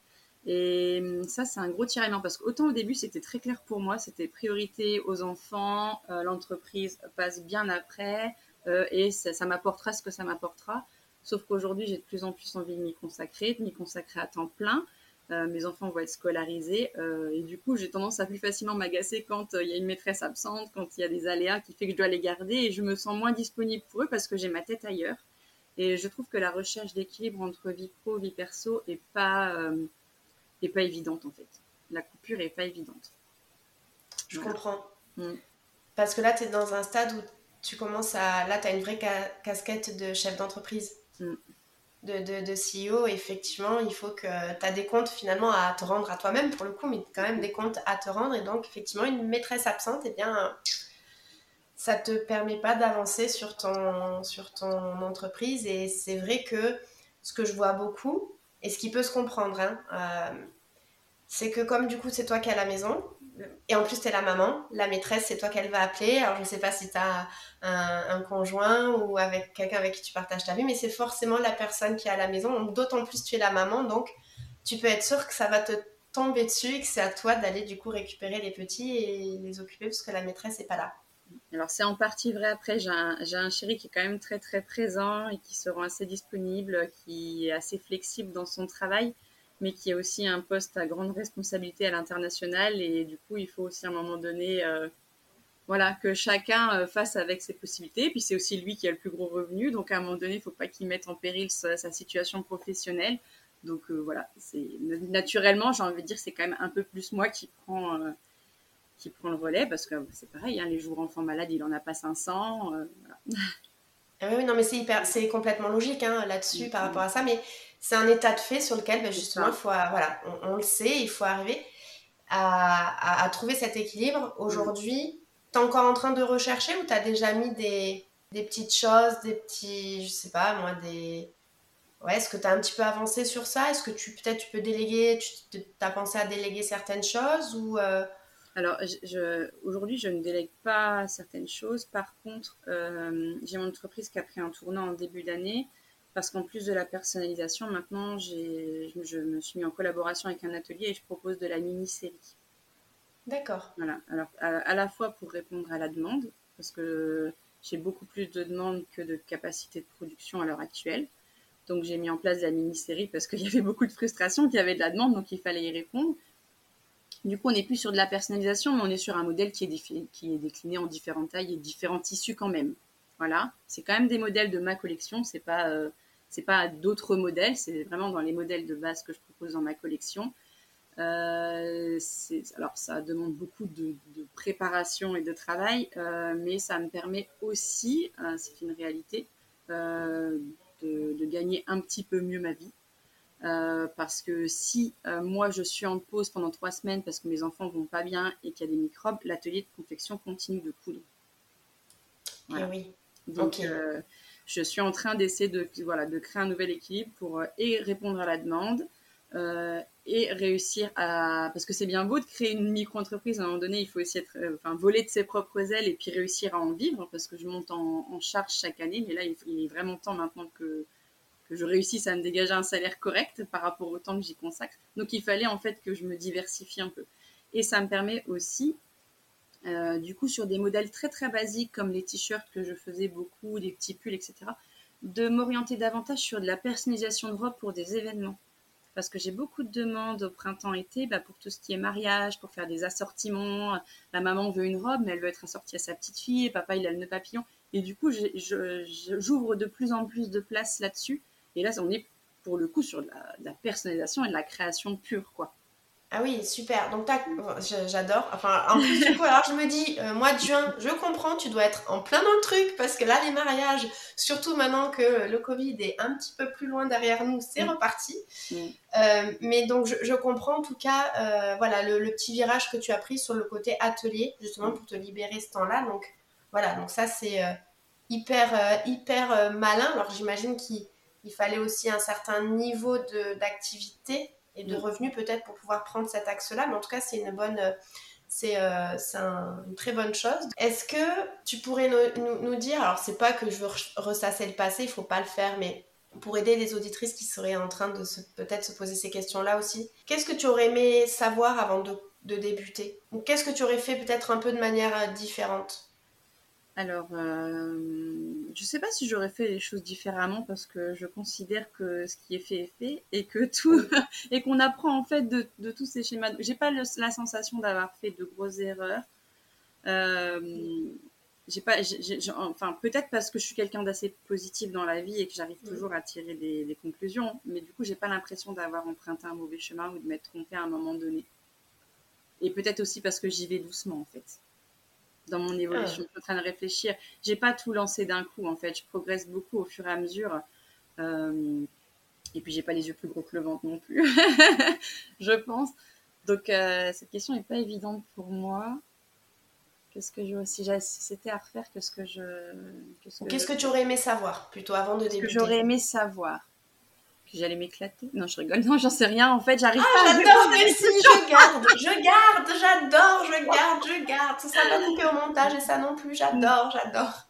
Et ça, c'est un gros tiraillement parce qu'autant au début, c'était très clair pour moi, c'était priorité aux enfants, l'entreprise passe bien après, euh, et ça, m'apportera ce que ça m'apportera. Sauf qu'aujourd'hui, j'ai de plus en plus envie de m'y consacrer, de m'y consacrer à temps plein. Euh, mes enfants vont être scolarisés euh, et du coup, j'ai tendance à plus facilement m'agacer quand il y a une maîtresse absente, quand il y a des aléas qui fait que je dois les garder et je me sens moins disponible pour eux parce que j'ai ma tête ailleurs. Et je trouve que la recherche d'équilibre entre vie pro, vie perso est pas est pas évidente en fait. La coupure est pas évidente. Je comprends. Mm. Parce que là, tu es dans un stade où tu commences à. Là, tu as une vraie casquette de chef d'entreprise, mm. de, de, de, CEO. Effectivement, il faut que tu as des comptes finalement à te rendre à toi-même pour le coup, mais quand même des comptes à te rendre. Et donc, effectivement, une maîtresse absente, eh bien, ça te permet pas d'avancer sur ton, sur ton entreprise. Et c'est vrai que ce que je vois beaucoup, et ce qui peut se comprendre, hein, euh, c'est que comme du coup, c'est toi qui es à la maison, et en plus, tu es la maman, la maîtresse, c'est toi qu'elle va appeler. Alors, je ne sais pas si tu as un, conjoint ou avec quelqu'un avec qui tu partages ta vie, mais c'est forcément la personne qui est à la maison. D'autant plus, tu es la maman, donc tu peux être sûr que ça va te tomber dessus et que c'est à toi d'aller du coup récupérer les petits et les occuper parce que la maîtresse n'est pas là. Alors, c'est en partie vrai. Après, j'ai un, un, chéri qui est quand même très, très présent et qui se rend assez disponible, qui est assez flexible dans son travail mais qui a aussi un poste à grande responsabilité à l'international. Et du coup, il faut aussi à un moment donné euh, voilà, que chacun euh, fasse avec ses possibilités. Puis c'est aussi lui qui a le plus gros revenu. Donc à un moment donné, il ne faut pas qu'il mette en péril sa, situation professionnelle. Donc euh, voilà, c'est naturellement, j'ai envie de dire, c'est quand même un peu plus moi qui prend, qui prend le relais parce que c'est pareil, hein, les jours enfants malades, il en a pas 500. Ah oui, non, mais c'est hyper, c'est complètement logique hein, là-dessus par rapport à ça. Mais c'est un état de fait sur lequel ben, justement il faut, voilà, on, le sait, il faut arriver à, trouver cet équilibre. Aujourd'hui, tu es encore en train de rechercher ou tu as déjà mis des, petites choses, des petits, je sais pas moi, des... Ouais, est-ce que tu as un petit peu avancé sur ça? Est-ce que tu peut-être tu peux déléguer, tu as pensé à déléguer certaines choses ou euh? Alors, aujourd'hui, je ne délègue pas certaines choses. Par contre, euh, j'ai mon entreprise qui a pris un tournant en début d'année parce qu'en plus de la personnalisation, maintenant, je me suis mis en collaboration avec un atelier et je propose de la mini-série. D'accord. Voilà. Alors, à, la fois pour répondre à la demande, parce que j'ai beaucoup plus de demandes que de capacité de production à l'heure actuelle. Donc, j'ai mis en place la mini-série parce qu'il y avait beaucoup de frustration, qu'il y avait de la demande, donc il fallait y répondre. Du coup, on n'est plus sur de la personnalisation, mais on est sur un modèle qui est, qui est décliné en différentes tailles et différents tissus quand même. Voilà, c'est quand même des modèles de ma collection, c'est pas euh, c'est pas d'autres modèles, c'est vraiment dans les modèles de base que je propose dans ma collection. Euh, alors ça demande beaucoup de, préparation et de travail, euh, mais ça me permet aussi, c'est une réalité, de, gagner un petit peu mieux ma vie. parce que si moi je suis en pause pendant trois semaines parce que mes enfants vont pas bien et qu'il y a des microbes, l'atelier de confection continue de coudre. Eh oui. Donc, je suis en train d'essayer de, voilà, de créer un nouvel équilibre pour et répondre à la demande euh, et réussir à parce que c'est bien beau de créer une micro-entreprise à un moment donné il faut aussi être euh, enfin voler de ses propres ailes et puis réussir à en vivre parce que je monte en, charge chaque année mais là il, est vraiment temps maintenant que que je réussisse à me dégager un salaire correct par rapport au temps que j'y consacre. Donc il fallait en fait que je me diversifie un peu. Et ça me permet aussi euh, du coup sur des modèles très très basiques comme les t-shirts que je faisais beaucoup des petits pulls etc de m'orienter davantage sur de la personnalisation de robe pour des événements parce que j'ai beaucoup de demandes au printemps-été bah, pour tout ce qui est mariage, pour faire des assortiments. La maman veut une robe, mais elle veut être assortie à sa petite fille, et papa il a le nœud papillon. Et du coup, j'ouvre de plus en plus de place là-dessus. Et là, on est pour le coup sur de la, de la personnalisation et de la création pure, quoi. Ah oui, super. Donc, j'adore. Enfin, en plus, du coup, alors je me dis, euh, mois de juin, je comprends, tu dois être en plein dans le truc parce que là, les mariages, surtout maintenant que le Covid est un petit peu plus loin derrière nous, c'est mm. reparti. Mm. Euh, mais donc, je, comprends en tout cas, euh, voilà, le, petit virage que tu as pris sur le côté atelier, justement pour te libérer ce temps-là. Donc, voilà, donc ça, c'est hyper, hyper malin. Alors, j'imagine qu'il fallait aussi un certain niveau d'activité de revenus peut-être pour pouvoir prendre cet axe-là. Mais en tout cas, c'est une bonne, c'est euh, une très bonne chose. Est-ce que tu pourrais nous, nous, dire, alors c'est pas que je veux ressasser le passé, il faut pas le faire, mais pour aider les auditrices qui seraient en train de peut-être se poser ces questions-là aussi, qu'est-ce que tu aurais aimé savoir avant de, de débuter? Ou qu'est-ce que tu aurais fait peut-être un peu de manière euh, différente? Alors, euh, je ne sais pas si j'aurais fait les choses différemment parce que je considère que ce qui est fait est fait et que tout et qu'on apprend en fait de, tous ces schémas. J'ai pas la sensation d'avoir fait de grosses erreurs. Euh, j'ai pas, enfin peut-être parce que je suis quelqu'un d'assez positif dans la vie et que j'arrive toujours à tirer des, conclusions, mais du coup j'ai pas l'impression d'avoir emprunté un mauvais chemin ou de m'être trompée à un moment donné. Et peut-être aussi parce que j'y vais doucement en fait dans mon évolution. Ah. Je suis en train de réfléchir. J'ai pas tout lancé d'un coup, en fait. Je progresse beaucoup au fur et à mesure. Euh, et puis, j'ai pas les yeux plus gros que le ventre non plus, je pense. Donc, euh, cette question n'est pas évidente pour moi. Qu'est-ce que je, si, c'était à refaire, qu'est-ce que je. Qu'est-ce que, tu aurais aimé savoir, plutôt, avant de débuter que j'aurais aimé savoir? J'allais m'éclater. Non, je rigole. Non, j'en sais rien. En fait, j'arrive ah, pas. J'adore, merci. Je garde, je garde, j'adore, je garde, je garde. Ça sera pas coupé au montage et ça non plus. J'adore, j'adore.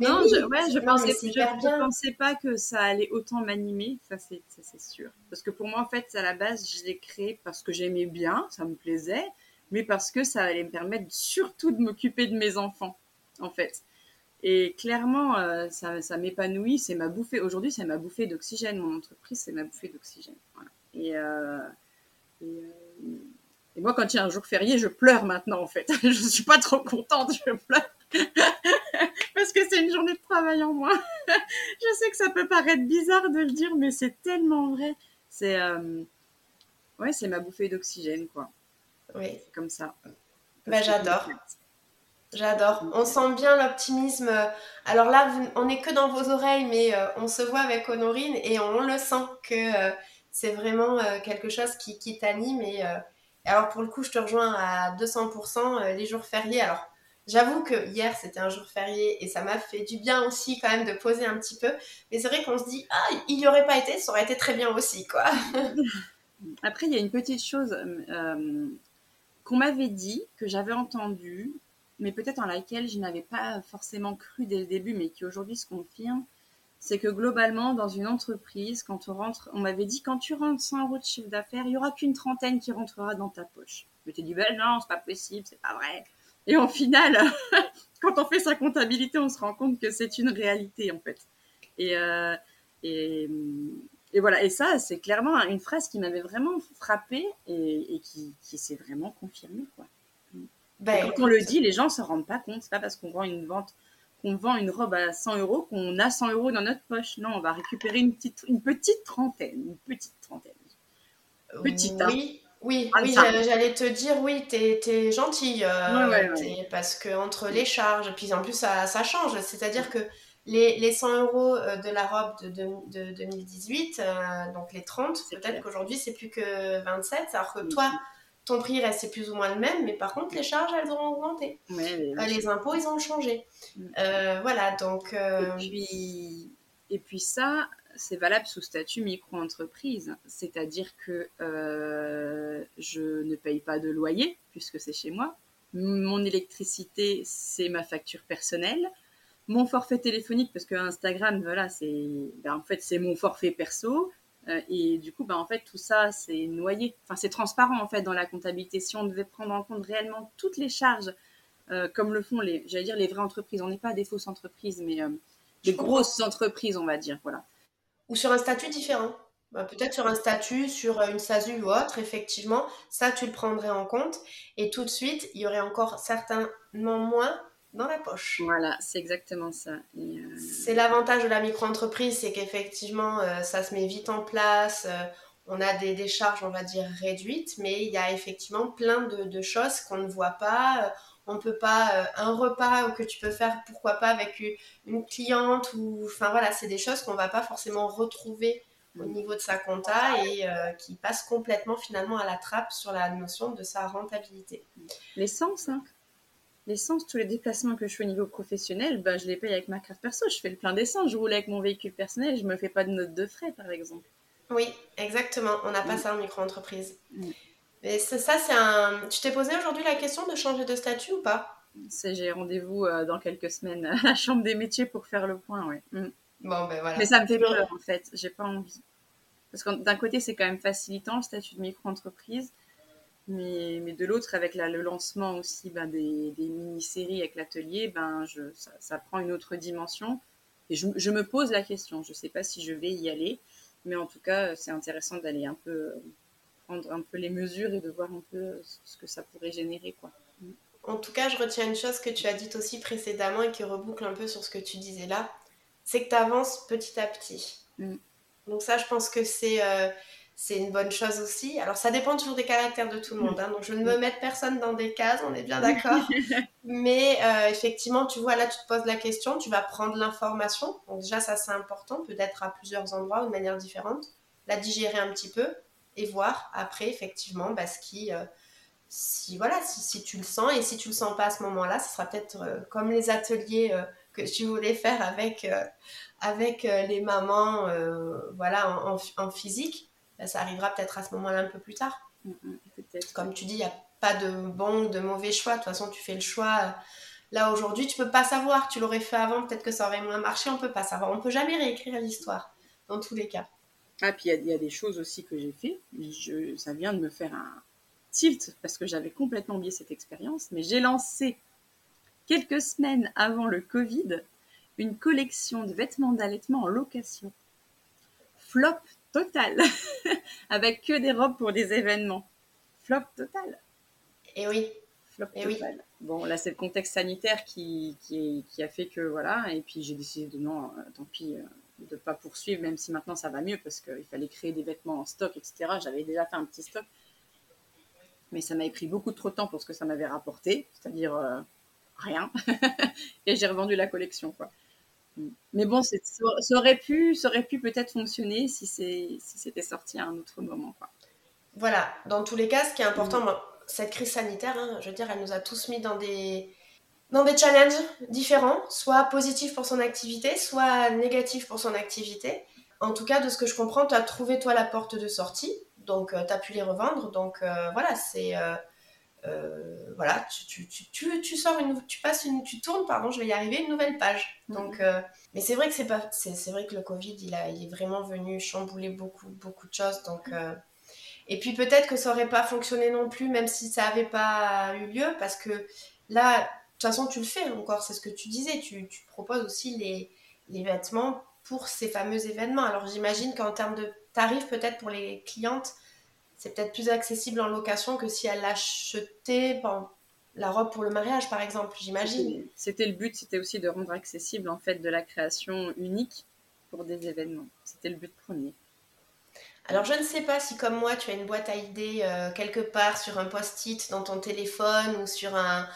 non, je, ouais, je pensais, je, pensais pas que ça allait autant m'animer. Ça, c'est, c'est sûr. Parce que pour moi, en fait, à la base, je l'ai créé parce que j'aimais bien, ça me plaisait, mais parce que ça allait me permettre surtout de m'occuper de mes enfants, en fait. Et clairement, euh, ça, m'épanouit, c'est ma bouffée. Aujourd'hui, c'est ma bouffée d'oxygène. Mon entreprise, c'est ma bouffée d'oxygène. Et, euh, euh, et, moi, quand il y a un jour férié, je pleure maintenant, en fait. je suis pas trop contente, je pleure. Parce que c'est une journée de travail en moins. je sais que ça peut paraître bizarre de le dire, mais c'est tellement vrai. C'est ouais, c'est ma bouffée d'oxygène, quoi. Oui. comme ça. Bah, j'adore. J'adore. On sent bien l'optimisme. Alors là, on n'est que dans vos oreilles, mais euh, on se voit avec Honorine et on le sent que euh, c'est vraiment euh, quelque chose qui, t'anime. Et alors pour le coup, je te rejoins à 200% les jours fériés. Alors j'avoue que hier c'était un jour férié et ça m'a fait du bien aussi quand même de poser un petit peu. Mais c'est vrai qu'on se dit ah il n'y aurait pas été, ça aurait été très bien aussi quoi. Après il y a une petite chose qu'on m'avait dit que j'avais entendu mais peut-être en laquelle je n'avais pas forcément cru dès le début, mais qui aujourd'hui se confirme, c'est que globalement, dans une entreprise, quand on rentre, on m'avait dit, quand tu rentres 100 euros de chiffre d'affaires, il y aura qu'une trentaine qui rentrera dans ta poche. Je t'ai dit, ben non, c'est pas possible, c'est pas vrai. Et au final, quand on fait sa comptabilité, on se rend compte que c'est une réalité, en fait. Et, euh, voilà, et ça, c'est clairement une phrase qui m'avait vraiment frappée et, et qui, qui s'est vraiment confirmée, quoi. Ben, quand on le dit, les gens se rendent pas compte. C'est pas parce qu'on vend une vente, qu'on vend une robe à 100 euros qu'on a 100 euros dans notre poche. Non, on va récupérer une petite, une petite trentaine, une petite trentaine. Petite, hein. Oui. Oui, oui j'allais te dire, oui, t'es es gentille. Euh, parce que entre les charges, puis en plus ça, ça change. C'est-à-dire que les, les 100 euros euh, de la robe de, de, 2018, euh, donc les 30, peut-être qu'aujourd'hui c'est plus que 27, alors que toi, ton prix restait plus ou moins le même, mais par contre les charges elles ont augmenté. les impôts ils ont changé. Mm. voilà, donc. Et, puis, et puis ça, c'est valable sous statut micro-entreprise, c'est-à-dire que je ne paye pas de loyer puisque c'est chez moi. Mon électricité, c'est ma facture personnelle mon forfait téléphonique parce que Instagram voilà c'est ben, en fait c'est mon forfait perso euh, et du coup ben en fait tout ça c'est noyé. Enfin c'est transparent en fait dans la comptabilité. Si on devait prendre en compte réellement toutes les charges euh, comme le font les j'allais dire les vraies entreprises. On n'est pas des fausses entreprises mais euh, des grosses entreprises on va dire. Voilà. Ou sur un statut différent. Bah, peut-être sur un statut, sur une SASU ou autre, effectivement, ça tu le prendrais en compte. Et tout de suite, il y aurait encore certainement moins dans la poche. Voilà, c'est exactement ça. Euh, c'est l'avantage de la micro-entreprise, c'est qu'effectivement, euh, ça se met vite en place. Euh, on a des, des, charges, on va dire, réduites, mais il y a effectivement plein de, de choses qu'on ne voit pas. On peut pas, un repas que tu peux faire, pourquoi pas, avec une, cliente, ou enfin voilà, c'est des choses qu'on ne va pas forcément retrouver au mm. niveau de sa compta et qui passent complètement finalement à la trappe sur la notion de sa rentabilité. L'essence, hein l'essence, tous les déplacements que je fais au niveau professionnel, bah, je les paye avec ma carte perso. Je fais le plein d'essence, je roule avec mon véhicule personnel, je me fais pas de notes de frais, par exemple. Oui, exactement. On n'a pas mm. ça en micro-entreprise. Mm. Mais ça, c'est un. Tu t'es posé aujourd'hui la question de changer de statut ou pas? J'ai rendez-vous euh, dans quelques semaines à la Chambre des métiers pour faire le point, oui. Mm. Bon, ben voilà. Mais ça me fait peur, en fait. J'ai pas envie. Parce que d'un côté, c'est quand même facilitant le statut de micro-entreprise. Mais, mais de l'autre, avec le lancement aussi ben, des, des mini-séries avec l'atelier, ben, je, ça, ça, prend une autre dimension. Et je, je me pose la question. Je ne sais pas si je vais y aller, mais en tout cas, c'est intéressant d'aller un peu prendre un peu les mesures et de voir un peu ce que ça pourrait générer. Quoi. En tout cas, je retiens une chose que tu as dite aussi précédemment et qui reboucle un peu sur ce que tu disais là, c'est que tu avances petit à petit. Mm. Donc ça, je pense que c'est... Euh, c'est une bonne chose aussi. Alors, ça dépend toujours des caractères de tout le monde. Hein. donc, je ne me mets personne dans des cases, on est bien d'accord. Mais euh, effectivement, tu vois, là, tu te poses la question, tu vas prendre l'information. Donc, déjà, ça, c'est important, peut-être à plusieurs endroits ou de manière différente. La digérer un petit peu et voir après, effectivement, bah, ce qui. Euh, si, voilà, si, tu le sens et si tu le sens pas à ce moment-là, ce sera peut-être euh, comme les ateliers que tu voulais faire avec, avec les mamans voilà, en, en physique bah, ça arrivera peut-être à ce moment-là un peu plus tard. Mm, mm, Comme tu dis, il n'y a pas de bon ou de mauvais choix. De toute façon, tu fais le choix. Là, aujourd'hui, tu peux pas savoir. Tu l'aurais fait avant, peut-être que ça aurait moins marché. On peut pas savoir. On peut jamais réécrire l'histoire, dans tous les cas. Ah, puis il y, a des choses aussi que j'ai fait. Je, ça vient de me faire un tilt parce que j'avais complètement oublié cette expérience. Mais j'ai lancé quelques semaines avant le Covid une collection de vêtements d'allaitement en location. Flop total, avec que des robes pour des événements. Flop total. Et eh oui. Flop Et eh total. Bon, là, c'est le contexte sanitaire qui, qui, qui, a fait que, voilà, et puis j'ai décidé de non, euh, tant pis, euh, de ne pas poursuivre, même si maintenant ça va mieux, parce qu'il fallait créer des vêtements en stock, etc. J'avais déjà fait un petit stock. Mais ça m'avait pris beaucoup trop de temps pour ce que ça m'avait rapporté, c'est-à-dire euh, rien. et j'ai revendu la collection, quoi. Mais bon, ça aurait pu, ça aurait pu peut-être fonctionner si c'était sorti à un autre moment. Quoi. Voilà, dans tous les cas, ce qui est important, mm. cette crise sanitaire, hein, je veux dire, elle nous a tous mis dans des, dans des challenges différents, soit positifs pour son activité, soit négatifs pour son activité. En tout cas, de ce que je comprends, tu as trouvé toi la porte de sortie, donc euh, tu as pu les revendre. Donc euh, voilà, c'est... Euh, euh, voilà, tu, tu, tu, tu, sors une, tu passes une, tu tournes, pardon, je vais y arriver, une nouvelle page. Mhm. Donc, euh, mais c'est vrai que c'est pas, c'est, vrai que le Covid, il a, il est vraiment venu chambouler beaucoup, beaucoup de choses. Donc, euh, et puis peut-être que ça aurait pas fonctionné non plus, même si ça avait pas eu lieu, parce que là, de toute façon, tu le fais encore, c'est ce que tu disais, tu, tu proposes aussi les, les vêtements pour ces fameux événements. Alors j'imagine qu'en termes de tarifs, peut-être pour les clientes, c'est peut-être plus accessible en location que si elle achetait la robe pour le mariage, par exemple, j'imagine. C'était le but, c'était aussi de rendre accessible en fait de la création unique pour des événements. C'était le but premier. Alors je ne sais pas si comme moi tu as une boîte à idées euh, quelque part sur un post-it dans ton téléphone ou sur un,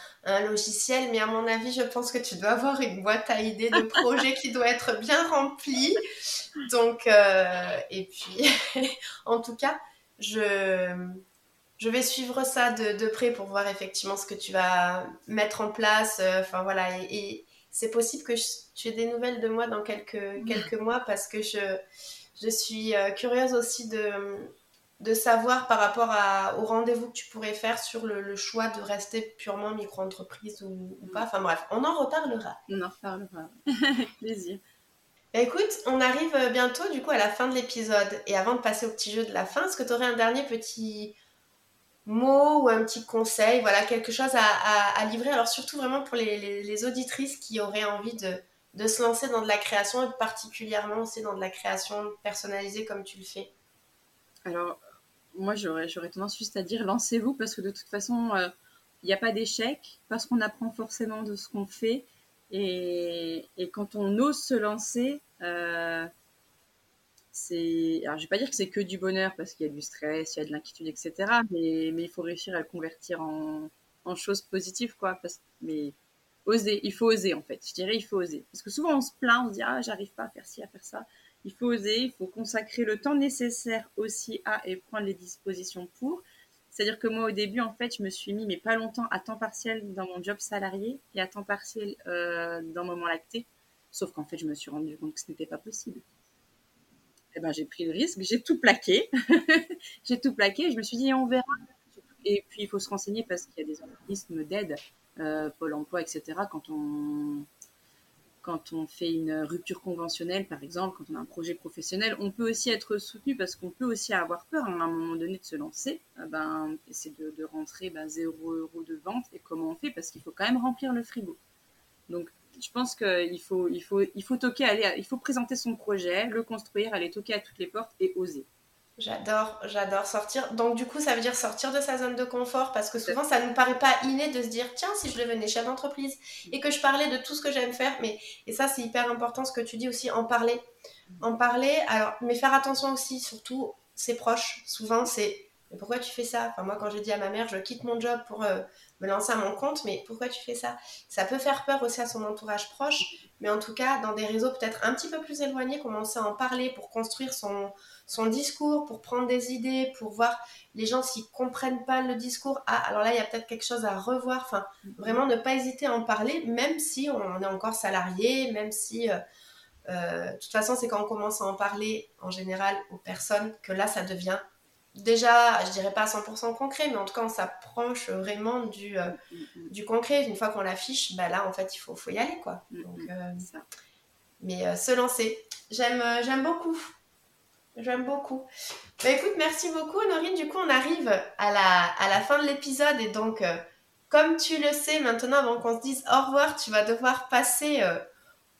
logiciel, mais à mon avis je pense que tu dois avoir une boîte à idées de projet qui doit être bien remplie. Donc, euh, et puis en tout cas, je, je vais suivre ça de, près pour voir effectivement ce que tu vas mettre en place. Euh, enfin voilà, et, c'est possible que tu aies des nouvelles de moi dans quelques, quelques mois parce que je je suis euh, curieuse aussi de, de savoir par rapport à, au rendez-vous que tu pourrais faire sur le, choix de rester purement micro-entreprise ou, pas. Enfin bref, on en reparlera. On en reparlera. Plaisir. Écoute, on arrive bientôt du coup à la fin de l'épisode. Et avant de passer au petit jeu de la fin, est-ce que tu aurais un dernier petit mot ou un petit conseil, voilà, quelque chose à, livrer? Alors surtout vraiment pour les, auditrices qui auraient envie de, se lancer dans de la création et particulièrement aussi dans de la création personnalisée comme tu le fais Alors, moi, j'aurais, j'aurais tendance juste à dire lancez-vous parce que de toute façon, il euh, n'y a pas d'échec parce qu'on apprend forcément de ce qu'on fait. Et, quand on ose se lancer, euh, c'est. Alors, je vais pas dire que c'est que du bonheur parce qu'il y a du stress, il y a de l'inquiétude, etc. Mais, mais il faut réussir à le convertir en, en choses positives, quoi. Mais oser, il faut oser en fait. Je dirais il faut oser. Parce que souvent on se plaint, on se dit ah j'arrive pas à faire ci, à faire ça. Il faut oser, il faut consacrer le temps nécessaire aussi à et prendre les dispositions pour. C'est-à-dire que moi au début en fait je me suis mis mais pas longtemps à temps partiel dans mon job salarié et à temps partiel euh, dans Moment Lacté. Sauf qu'en fait je me suis rendu compte que ce n'était pas possible. Eh ben j'ai pris le risque, j'ai tout plaqué, j'ai tout plaqué. Je me suis dit on verra. Et puis il faut se renseigner parce qu'il y a des organismes d'aide euh, Pôle emploi, etc., quand on, quand on fait une rupture conventionnelle, par exemple, quand on a un projet professionnel, on peut aussi être soutenu parce qu'on peut aussi avoir peur hein, à un moment donné de se lancer. Euh, ben, c'est de, rentrer ben, 0 euros de vente. Et comment on fait? Parce qu'il faut quand même remplir le frigo. Donc, je pense qu'il faut, il faut, il faut toquer, il faut présenter son projet, le construire, aller toquer à toutes les portes et oser. J'adore, j'adore sortir. Donc du coup, ça veut dire sortir de sa zone de confort parce que souvent, ça ne nous paraît pas inné de se dire, tiens, si je devenais chef d'entreprise et que je parlais de tout ce que j'aime faire, mais et ça, c'est hyper important ce que tu dis aussi, en parler, en parler. Alors, mais faire attention aussi, surtout ses proches. Souvent, c'est mais pourquoi tu fais ça? Enfin, moi, quand j'ai dit à ma mère, je quitte mon job pour euh, me lancer à mon compte, mais pourquoi tu fais ça? Ça peut faire peur aussi à son entourage proche, mais en tout cas, dans des réseaux peut-être un petit peu plus éloignés, commencer à en parler pour construire son, discours, pour prendre des idées, pour voir les gens s'ils comprennent pas le discours. Ah, alors là, il y a peut-être quelque chose à revoir. Enfin, vraiment ne pas hésiter à en parler, même si on est encore salarié, même si. Euh, euh, de toute façon, c'est quand on commence à en parler en général aux personnes que là, ça devient déjà, je dirais pas à 100% concret, mais en tout cas, on s'approche vraiment du, euh, du concret. Une fois qu'on l'affiche, bah là, en fait, il faut, faut y aller, quoi. Donc, euh, mais euh, se lancer, j'aime, j'aime beaucoup. J'aime beaucoup. Bah, écoute, merci beaucoup, Honorine. Du coup, on arrive à la, à la fin de l'épisode et donc, comme tu le sais, maintenant, avant qu'on se dise au revoir, tu vas devoir passer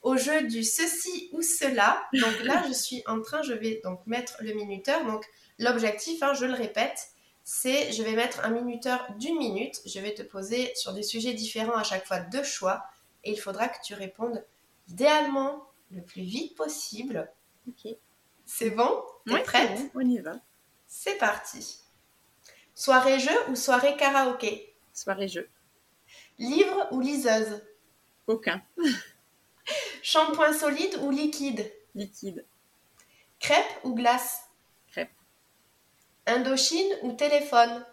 au jeu du ceci ou cela. Donc là, je suis en train, je vais donc mettre le minuteur. Donc, L'objectif, hein, je le répète, c'est je vais mettre un minuteur d'une minute. Je vais te poser sur des sujets différents à chaque fois deux choix et il faudra que tu répondes idéalement le plus vite possible. Ok. C'est bon? T'es prête? On y va. C'est parti. Soirée jeu ou soirée karaoké? Soirée jeu. Livre ou liseuse? Aucun. Shampoing solide ou liquide? Liquide. Crêpe ou glace? Indochine ou téléphone?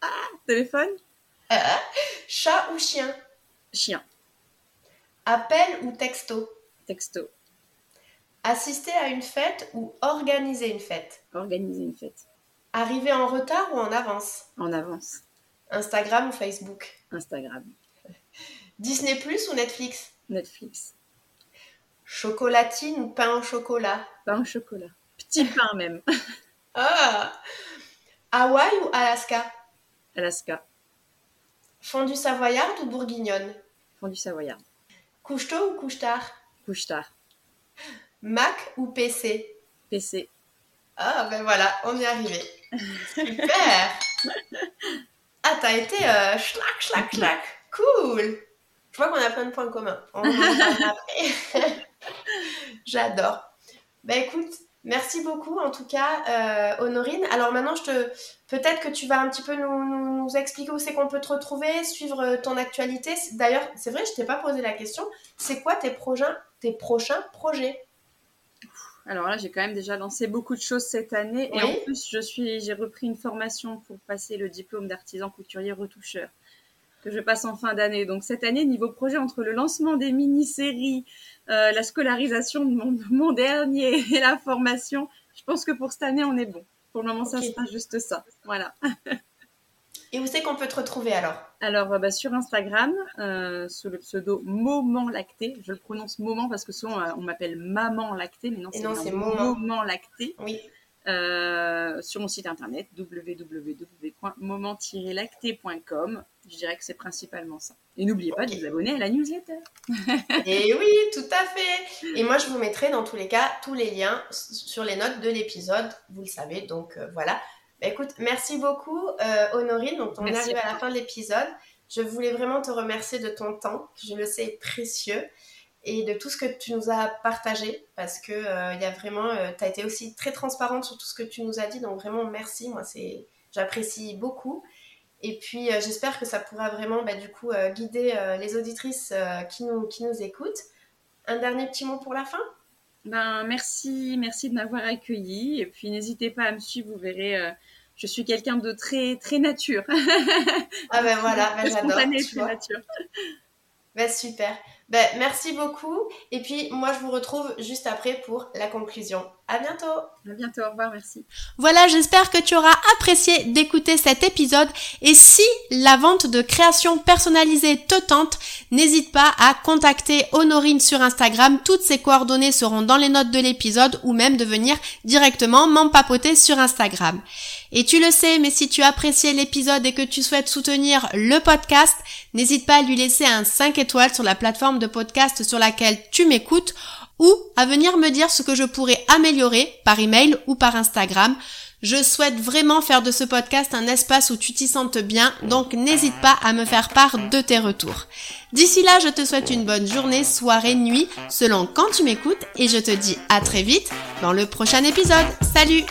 Ah, téléphone? Ah, Chat ou chien? Chien. Appel ou texto? Texto. Assister à une fête ou organiser une fête? Organiser une fête. Arriver en retard ou en avance? En avance. Instagram ou Facebook? Instagram. Disney Plus ou Netflix? Netflix. Chocolatine ou pain au chocolat? Pain au chocolat. Petit pain même. Ah Hawaï ou Alaska? Alaska. Fondue savoyarde ou bourguignonne? Fondue savoyarde. Couche-tôt ou couche-tard Couche-tard. Mac ou PC PC. Ah ben voilà, on est arrivé. Super Ah, t'as été euh, schlac, schlac, schlac. Cool Je vois qu'on a plein de points communs. On en après. J'adore. Ben écoute, Merci beaucoup en tout cas, euh, Honorine. Alors maintenant, je te... peut-être que tu vas un petit peu nous, nous, expliquer où c'est qu'on peut te retrouver, suivre euh, ton actualité. D'ailleurs, c'est vrai, je t'ai pas posé la question. C'est quoi tes prochains, tes prochains projets? Alors là, j'ai quand même déjà lancé beaucoup de choses cette année. Et en plus, je suis, j'ai repris une formation pour passer le diplôme d'artisan couturier retoucheur que je passe en fin d'année. Donc cette année, niveau projet, entre le lancement des mini-séries, euh, la scolarisation de mon, mon, dernier et la formation, je pense que pour cette année, on est bon. Pour le moment, ça sera juste ça. Voilà. Et où c'est qu'on peut te retrouver alors? Alors, euh, bah, sur Instagram, euh, sous le pseudo Moment Lacté. Je le prononce Moment parce que souvent on m'appelle Maman Lacté, mais non, c'est Moment. Moment Lacté. Oui. Euh, sur mon site internet www.moment-lacté.com. Je dirais que c'est principalement ça. Et n'oubliez pas de vous abonner à la newsletter. Et oui, tout à fait. Et moi, je vous mettrai dans tous les cas tous les liens sur les notes de l'épisode. Vous le savez, donc euh, voilà. Bah, écoute, merci beaucoup, euh, Honorine. Donc, on arrive à la fin de l'épisode. Je voulais vraiment te remercier de ton temps, je le sais précieux et de tout ce que tu nous as partagé parce que euh, il y a vraiment euh, tu as été aussi très transparente sur tout ce que tu nous as dit donc vraiment merci moi c'est j'apprécie beaucoup. Et puis euh, j'espère que ça pourra vraiment bah, du coup guider les auditrices qui nous qui nous écoutent. Un dernier petit mot pour la fin? Ben merci merci de m'avoir accueilli et puis n'hésitez pas à me suivre vous verrez je suis quelqu'un de très très nature. Ah ben voilà ben j'adore nature. Ben super ben, merci beaucoup. Et puis, moi, je vous retrouve juste après pour la conclusion. À bientôt. À bientôt. Au revoir. Merci. Voilà, j'espère que tu auras apprécié d'écouter cet épisode. Et si la vente de création personnalisée te tente, n'hésite pas à contacter Honorine sur Instagram. Toutes ses coordonnées seront dans les notes de l'épisode ou même de venir directement m'empapoter sur Instagram. Et tu le sais, mais si tu appréciais l'épisode et que tu souhaites soutenir le podcast, n'hésite pas à lui laisser un 5 étoiles sur la plateforme de podcast sur laquelle tu m'écoutes ou à venir me dire ce que je pourrais améliorer par email ou par Instagram. Je souhaite vraiment faire de ce podcast un espace où tu t'y sentes bien, donc n'hésite pas à me faire part de tes retours. D'ici là, je te souhaite une bonne journée, soirée, nuit, selon quand tu m'écoutes, et je te dis à très vite dans le prochain épisode. Salut